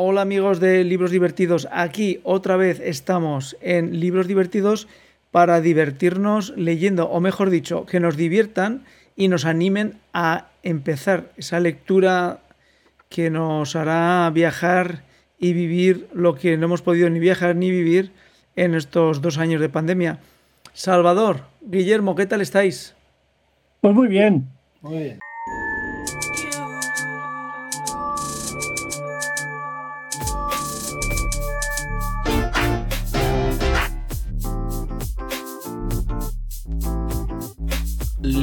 Hola amigos de Libros Divertidos, aquí otra vez estamos en Libros Divertidos para divertirnos leyendo, o mejor dicho, que nos diviertan y nos animen a empezar esa lectura que nos hará viajar y vivir lo que no hemos podido ni viajar ni vivir en estos dos años de pandemia. Salvador, Guillermo, ¿qué tal estáis? Pues muy bien, muy bien.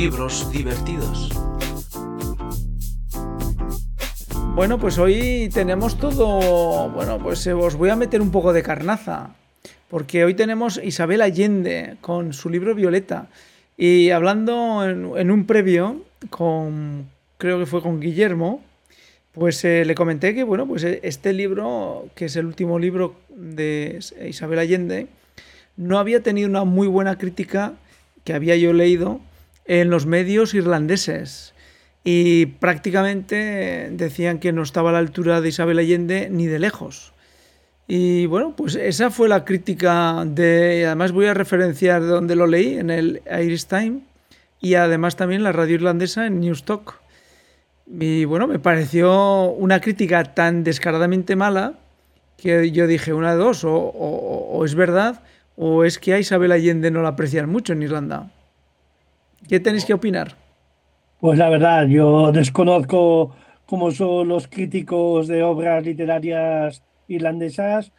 Libros divertidos. Bueno, pues hoy tenemos todo. Bueno, pues eh, os voy a meter un poco de carnaza. Porque hoy tenemos Isabel Allende con su libro Violeta. Y hablando en, un previo con. Creo que fue con Guillermo. Pues eh, le comenté que, bueno, pues eh, este libro, que es el último libro de Isabel Allende, no había tenido una muy buena crítica que había yo leído en los medios irlandeses y prácticamente decían que no estaba a la altura de Isabel Allende ni de lejos. Y bueno, pues esa fue la crítica de, además voy a referenciar de donde lo leí, en el Irish Time y además también la radio irlandesa en Newstalk. Y bueno, me pareció una crítica tan descaradamente mala que yo dije una de dos, o, o es verdad o es que a Isabel Allende no la aprecian mucho en Irlanda. ¿Qué tenéis que opinar? Pues la verdad, yo desconozco cómo son los críticos de obras literarias irlandesas.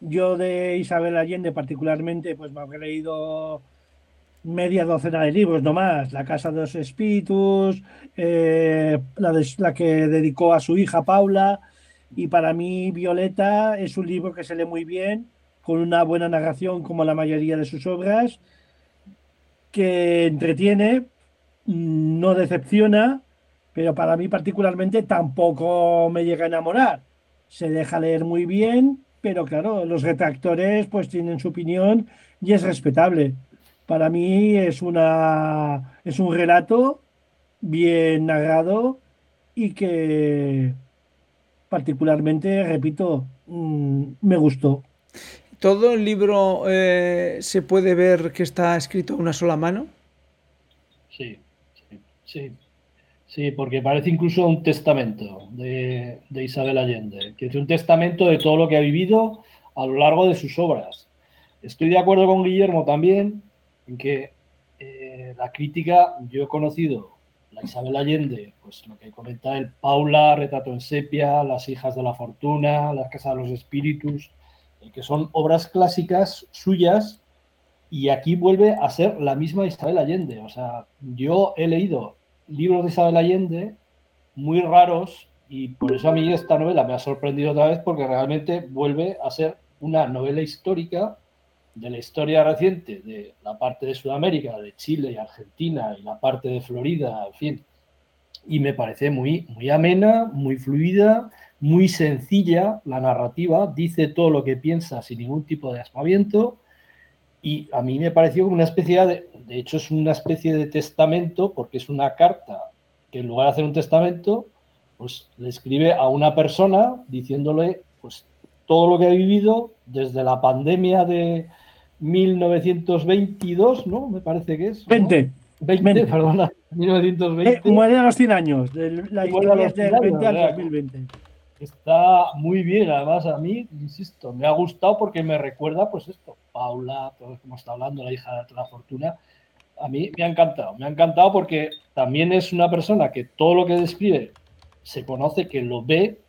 Yo de Isabel Allende particularmente, pues me habré leído media docena de libros nomás. La Casa de los Espíritus, eh, la, la que dedicó a su hija Paula. Y para mí Violeta es un libro que se lee muy bien, con una buena narración como la mayoría de sus obras que entretiene, no decepciona, pero para mí particularmente tampoco me llega a enamorar. Se deja leer muy bien, pero claro, los retractores pues tienen su opinión y es respetable. Para mí es una es un relato bien narrado y que particularmente, repito, mm, me gustó. ¿Todo el libro eh, se puede ver que está escrito a una sola mano? Sí, sí, sí. Porque parece incluso un testamento de, Isabel Allende, que es un testamento de todo lo que ha vivido a lo largo de sus obras. Estoy de acuerdo con Guillermo también en que eh, la crítica, yo he conocido la Isabel Allende, pues lo que comenta el Paula, Retrato en Sepia, Las hijas de la fortuna, Las casas de los espíritus, que son obras clásicas suyas y aquí vuelve a ser la misma Isabel Allende. O sea, yo he leído libros de Isabel Allende muy raros y por eso a mí esta novela me ha sorprendido otra vez porque realmente vuelve a ser una novela histórica de la historia reciente de la parte de Sudamérica, de Chile y Argentina y la parte de Florida, en fin. Y me parece muy, muy amena, muy fluida, muy sencilla la narrativa, dice todo lo que piensa sin ningún tipo de aspaviento y a mí me pareció como una especie de, de hecho es una especie de testamento porque es una carta que en lugar de hacer un testamento, pues le escribe a una persona diciéndole pues todo lo que ha vivido desde la pandemia de 1922, ¿no? Me parece que es. 20. 20, perdona, 1920. Eh, muere a los 100 años, de la historia es del 20 al 2020. Está muy bien, además a mí, insisto, me ha gustado porque me recuerda, pues esto, Paula, todo como está hablando, la hija de la fortuna, a mí me ha encantado, me ha encantado porque también es una persona que todo lo que describe se conoce, que lo ve,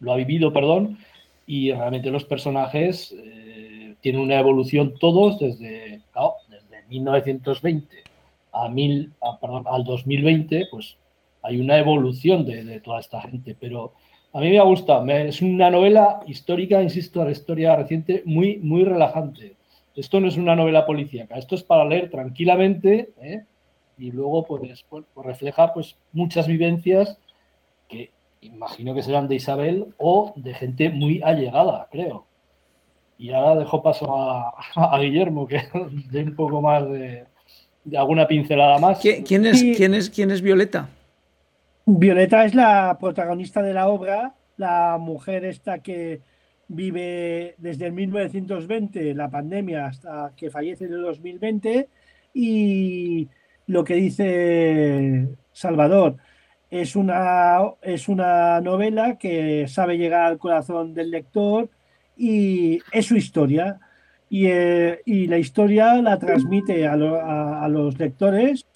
lo ha vivido, perdón, y realmente los personajes eh, tienen una evolución todos desde, desde 1920 a mil, al 2020, pues hay una evolución de, de toda esta gente, pero a mí me ha gustado. es una novela histórica, insisto, la historia reciente, muy, muy relajante. Esto no es una novela policíaca, esto es para leer tranquilamente ¿eh? y luego pues, pues, pues, refleja pues, muchas vivencias que imagino que serán de Isabel o de gente muy allegada, creo. Y ahora dejo paso a, Guillermo, que dé un poco más de, alguna pincelada más. ¿Quién, es, ¿quién, es, ¿Quién es Violeta? Violeta es la protagonista de la obra la mujer esta que vive desde el 1920, la pandemia, hasta que fallece en el 2020, y lo que dice Salvador, es una, es una novela que sabe llegar al corazón del lector y es su historia. Y, eh, la historia la transmite a, a, los lectores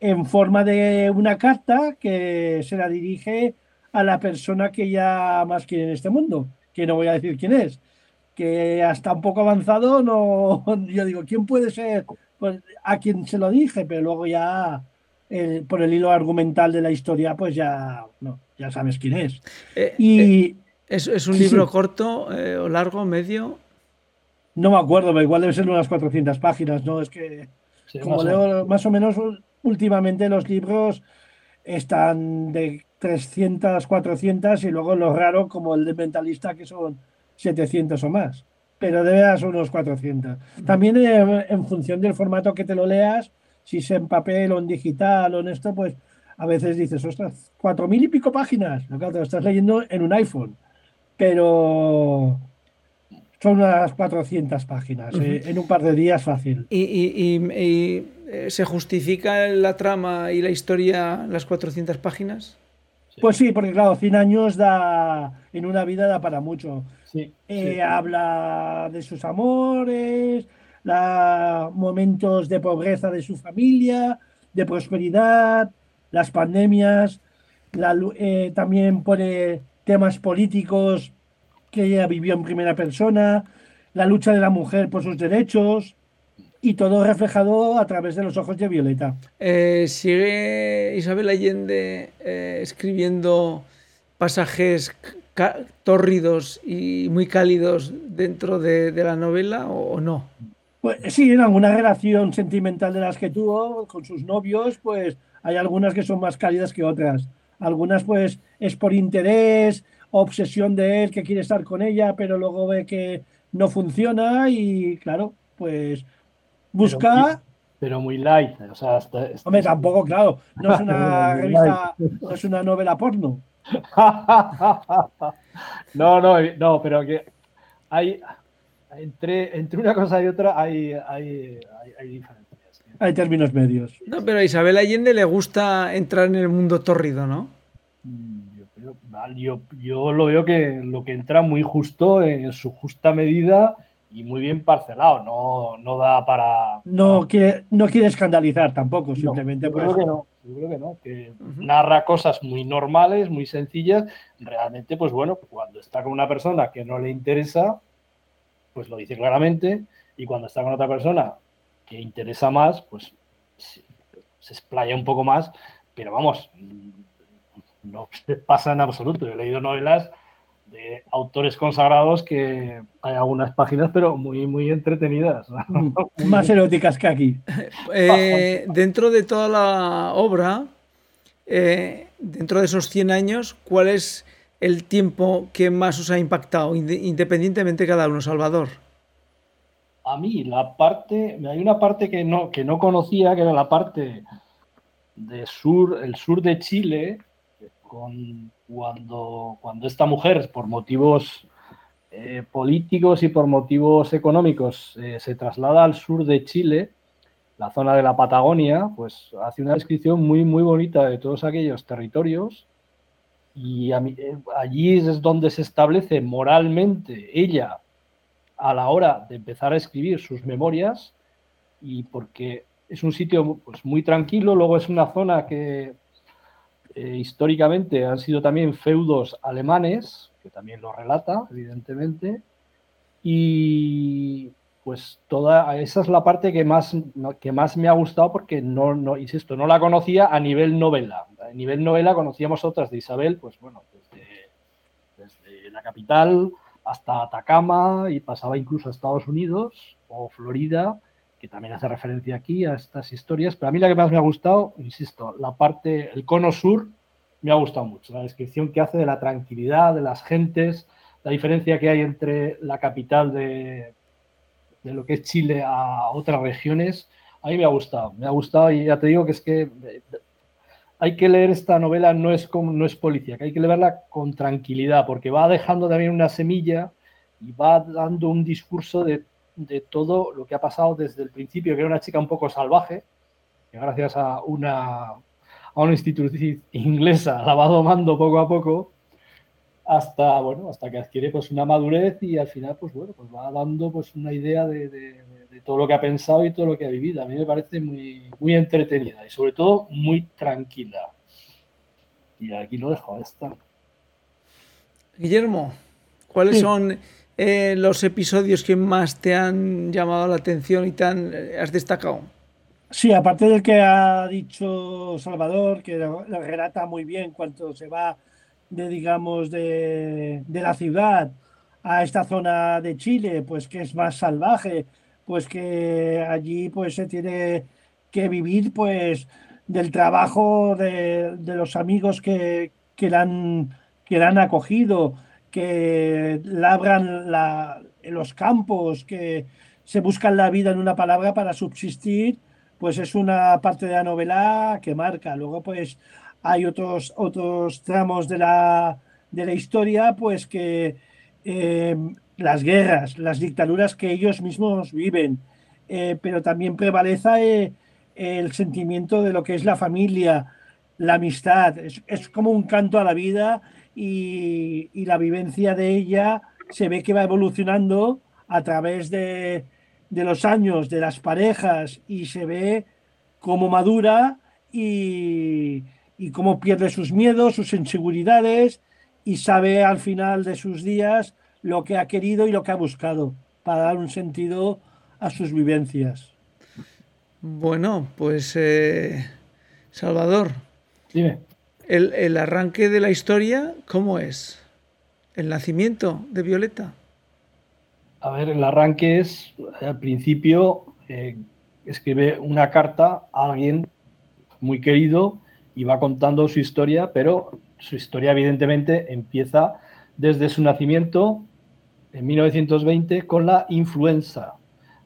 en forma de una carta que se la dirige a la persona que ella más quiere en este mundo, que no voy a decir quién es, que hasta un poco avanzado no, yo digo, ¿quién puede ser? Pues a quien se lo dije, pero luego ya por el hilo argumental de la historia, pues ya, no, ya sabes quién es. Eh, y eh, ¿es, un libro corto eh, o largo, medio? No me acuerdo, pero igual debe ser unas 400 páginas, ¿no? Es que, como leo más o menos últimamente los libros están de 300, 400 y luego lo raro como el de Mentalista que son 700 o más. Pero debe ser unos 400. También en función del formato que te lo leas, si es en papel o en digital o en esto, pues a veces dices, ostras, cuatro mil y pico páginas. Claro, te lo estás leyendo en un iPhone. Pero son unas 400 páginas. Eh, en un par de días fácil. ¿Y, eh, se justifica la trama y la historia las 400 páginas? Pues sí, porque claro, 100 años da en una vida da para mucho. Eh, habla de sus amores, momentos de pobreza de su familia, de prosperidad, las pandemias, eh, también pone temas políticos que ella vivió en primera persona, la lucha de la mujer por sus derechos y todo reflejado a través de los ojos de Violeta. Eh, ¿Sigue Isabel Allende eh, escribiendo pasajes tórridos y muy cálidos dentro de, de la novela o no? Pues sí, en alguna relación sentimental de las que tuvo con sus novios, pues hay algunas que son más cálidas que otras. Algunas pues es por interés, obsesión de él que quiere estar con ella, pero luego ve que no funciona y claro, pues busca... Pero, muy light, o sea, Hombre, tampoco, claro, no es una revista, no es una novela porno. no, no, no, pero que hay, entre, entre una cosa y otra hay, hay, hay, diferencias. Hay términos medios. No, pero a Isabel Allende le gusta entrar en el mundo tórrido, ¿no? Mm, yo, yo, lo veo que lo que entra muy justo, en su justa medida y muy bien parcelado. No, no da para. No quiere, no quiere escandalizar tampoco, simplemente por eso. Que no, yo creo que no, que narra cosas muy normales, muy sencillas. Realmente, pues bueno, cuando está con una persona que no le interesa, pues lo dice claramente, y cuando está con otra persona que interesa más, pues se, explaya un poco más, pero vamos, no pasa en absoluto. he leído novelas de autores consagrados que hay algunas páginas, pero muy, muy entretenidas. Más eróticas que aquí. Eh, dentro de toda la obra, eh, dentro de esos 100 años, ¿cuál es el tiempo que más os ha impactado, independientemente de cada uno, Salvador? A mí, la parte, hay una parte que no, que no conocía, que era la parte de sur, el sur de Chile, con, cuando, cuando esta mujer, por motivos eh, políticos y por motivos económicos, eh, se traslada al sur de Chile, la zona de la Patagonia, pues hace una descripción muy, muy bonita de todos aquellos territorios. Y eh, allí es donde se establece moralmente ella a la hora de empezar a escribir sus memorias y porque es un sitio pues, muy tranquilo, luego es una zona que eh, históricamente han sido también feudos alemanes, que también lo relata, evidentemente, y pues toda esa es la parte que más, que más me ha gustado porque no, no, insisto, no la conocía a nivel novela. A nivel novela conocíamos otras de Isabel, pues bueno, desde, la capital hasta Atacama y pasaba incluso a Estados Unidos o Florida, que también hace referencia aquí a estas historias. Pero a mí la que más me ha gustado, insisto, la parte, el cono sur, me ha gustado mucho. La descripción que hace de la tranquilidad, de las gentes, la diferencia que hay entre la capital de, de lo que es Chile a otras regiones, a mí me ha gustado, me ha gustado y ya te digo que es que hay que leer esta novela no es como no es policía, hay que leerla con tranquilidad, porque va dejando también una semilla y va dando un discurso de, de todo lo que ha pasado desde el principio, que era una chica un poco salvaje, que gracias a una, a una institución inglesa la va domando poco a poco, hasta, bueno, hasta que adquiere pues una madurez y al final, pues bueno, pues va dando pues una idea de, de, de, todo lo que ha pensado y todo lo que ha vivido. A mí me parece muy, muy entretenida y sobre todo muy tranquila. Y aquí lo dejo, ahí está. Guillermo, ¿cuáles sí. son eh, los episodios que más te han llamado la atención y te han, eh, has destacado? Sí, aparte del que ha dicho Salvador, que lo, relata muy bien cuando se va de, digamos, de, la ciudad a esta zona de Chile, pues que es más salvaje, pues que allí pues se tiene que vivir pues del trabajo de, los amigos que, que, han, que la han acogido, que labran los campos, que se buscan la vida en una palabra para subsistir, pues es una parte de la novela que marca. Luego, pues hay otros, otros tramos de la, de la historia, pues que eh, las guerras, las dictaduras que ellos mismos viven, eh, pero también prevalece eh, el sentimiento de lo que es la familia, la amistad. Es, es como un canto a la vida y, y, la vivencia de ella se ve que va evolucionando a través de, de los años, de las parejas, y se ve cómo madura y, y cómo pierde sus miedos, sus inseguridades y sabe al final de sus días lo que ha querido y lo que ha buscado para dar un sentido a sus vivencias. Bueno, pues eh, Salvador, Dime. El, el, arranque de la historia, ¿cómo es? ¿El nacimiento de Violeta? A ver, el arranque es, al principio, eh, escribe una carta a alguien muy querido y va contando su historia, pero su historia evidentemente empieza desde su nacimiento en 1920 con la influenza.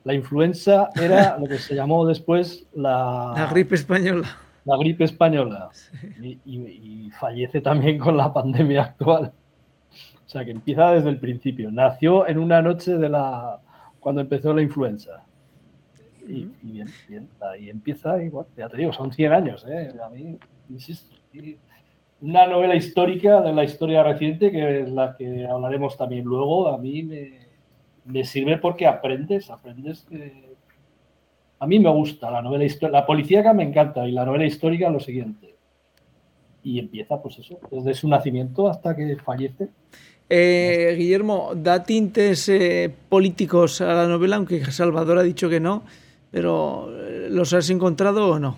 La influenza era lo que se llamó después la, la gripe española. La gripe española. Y, y, y, fallece también con la pandemia actual. O sea que empieza desde el principio. Nació en una noche de la cuando empezó la influenza. Y, y bien, bien, ahí empieza, y bueno, ya te digo, son 100 años. ¿eh? A mí insisto, una novela histórica de la historia reciente, que es la que hablaremos también luego, a mí me, me sirve porque aprendes, aprendes que... A mí me gusta la novela histórica, la policíaca me encanta y la novela histórica lo siguiente. Y empieza, pues eso, desde su nacimiento hasta que fallece. Eh, Guillermo, ¿da tintes eh, políticos a la novela? Aunque Salvador ha dicho que no, pero eh, ¿los has encontrado o no?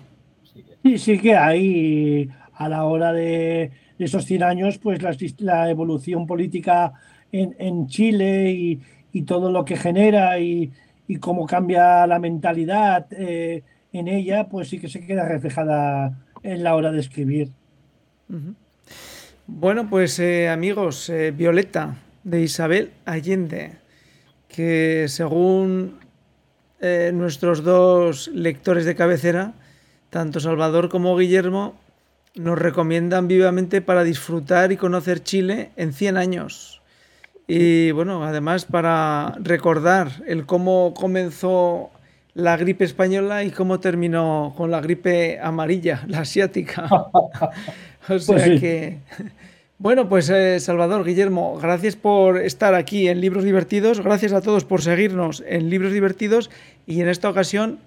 Sí, sí que hay a la hora de, de esos 100 años, pues la, la evolución política en, en Chile y, y, todo lo que genera y, y cómo cambia la mentalidad eh, en ella, pues sí que se queda reflejada en la hora de escribir. Bueno, pues eh, amigos, eh, Violeta de Isabel Allende, que según nuestros dos lectores de cabecera, tanto Salvador como Guillermo nos recomiendan vivamente para disfrutar y conocer Chile en 100 años. Y bueno, además para recordar el cómo comenzó la gripe española y cómo terminó con la gripe amarilla, la asiática. o sea pues sí. que... Bueno, pues eh, Salvador, Guillermo, gracias por estar aquí en Libros Divertidos, gracias a todos por seguirnos en Libros Divertidos y en esta ocasión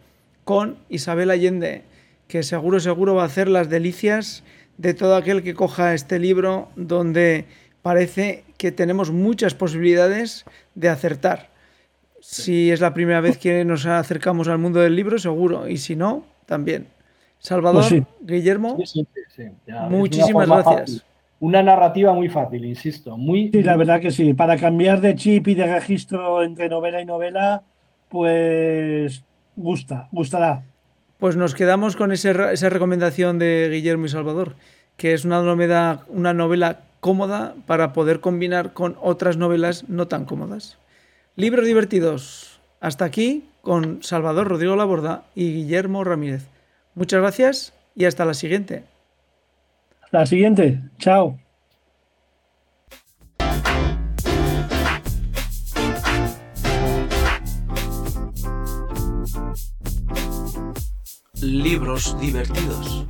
con Isabel Allende que seguro, seguro va a hacer las delicias de todo aquel que coja este libro donde parece que tenemos muchas posibilidades de acertar. Si es la primera vez que nos acercamos al mundo del libro, seguro, y si no, también. Salvador, pues sí. Guillermo, sí, sí, muchísimas gracias. Fácil. Una narrativa muy fácil, insisto. Muy, sí, la verdad que sí. Para cambiar de chip y de registro entre novela y novela, pues gusta, gustará. Pues nos quedamos con ese, esa recomendación de Guillermo y Salvador, que es una novela, una novela cómoda para poder combinar con otras novelas no tan cómodas. Libros divertidos. Hasta aquí con Salvador Rodrigo Laborda y Guillermo Ramírez. Muchas gracias y hasta la siguiente. La siguiente. Chao. Libros divertidos.